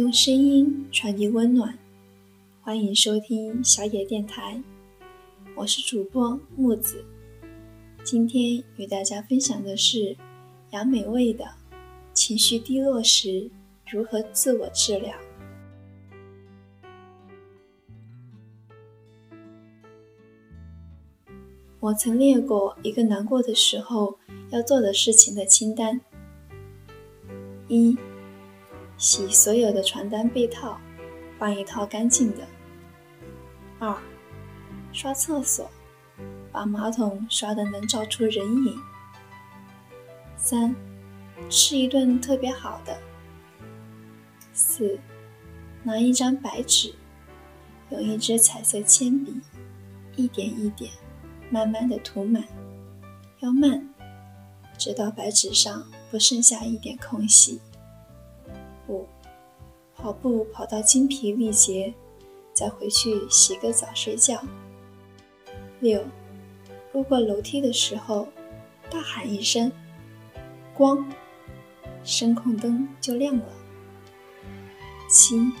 用声音传递温暖，欢迎收听小野电台，我是主播木子。今天与大家分享的是杨美味的情绪低落时如何自我治疗。我曾列过一个难过的时候要做的事情的清单：一、洗所有的床单被套，换一套干净的；二、刷厕所，把马桶刷得能照出人影；三、吃一顿特别好的；四、拿一张白纸，用一支彩色铅笔，一点一点。慢慢的涂满，要慢，直到白纸上不剩下一点空隙。五，跑步跑到精疲力竭，再回去洗个澡睡觉。六，路过楼梯的时候，大喊一声“光”，声控灯就亮了。七，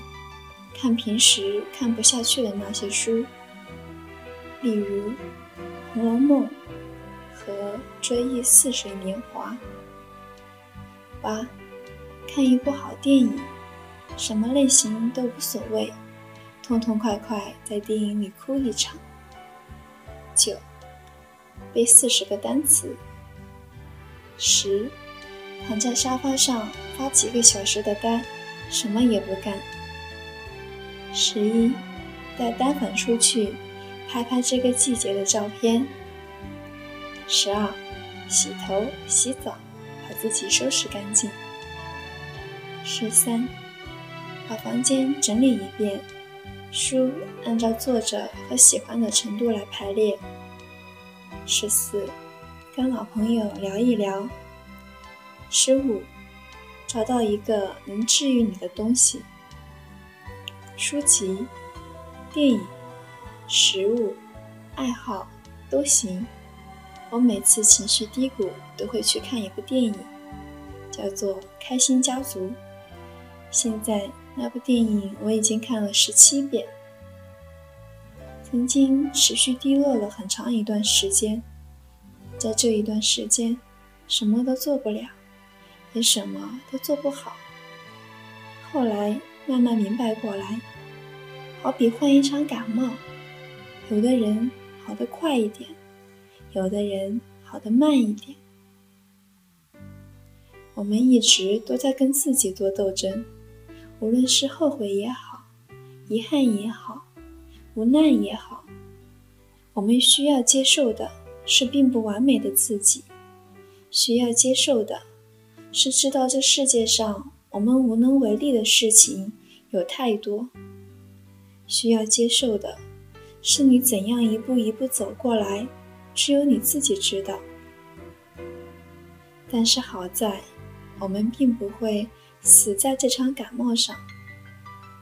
看平时看不下去的那些书，例如。《红楼梦》和《追忆似水年华》。八，看一部好电影，什么类型都无所谓，痛痛快快在电影里哭一场。九，背四十个单词。十，躺在沙发上发几个小时的呆，什么也不干。十一，带单反出去。拍拍这个季节的照片。十二，洗头、洗澡，把自己收拾干净。十三，把房间整理一遍，书按照作者和喜欢的程度来排列。十四，跟老朋友聊一聊。十五，找到一个能治愈你的东西，书籍、电影。食物、爱好都行。我每次情绪低谷都会去看一部电影，叫做《开心家族》。现在那部电影我已经看了十七遍。曾经持续低落了很长一段时间，在这一段时间，什么都做不了，也什么都做不好。后来慢慢明白过来，好比患一场感冒。有的人好的快一点，有的人好的慢一点。我们一直都在跟自己做斗争，无论是后悔也好，遗憾也好，无奈也好，我们需要接受的是并不完美的自己，需要接受的是知道这世界上我们无能为力的事情有太多，需要接受的。是你怎样一步一步走过来，只有你自己知道。但是好在，我们并不会死在这场感冒上，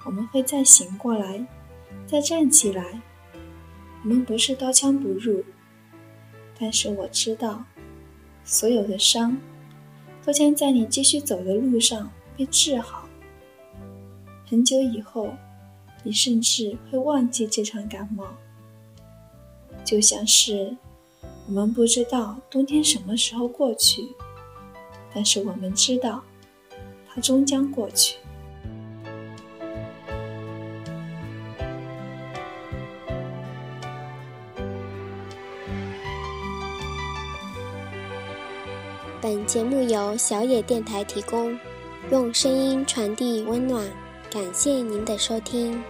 我们会再醒过来，再站起来。我们不是刀枪不入，但是我知道，所有的伤，都将在你继续走的路上被治好。很久以后。你甚至会忘记这场感冒，就像是我们不知道冬天什么时候过去，但是我们知道终将过去。本节目由小野电台提供，用声音传递温暖。感谢您的收听。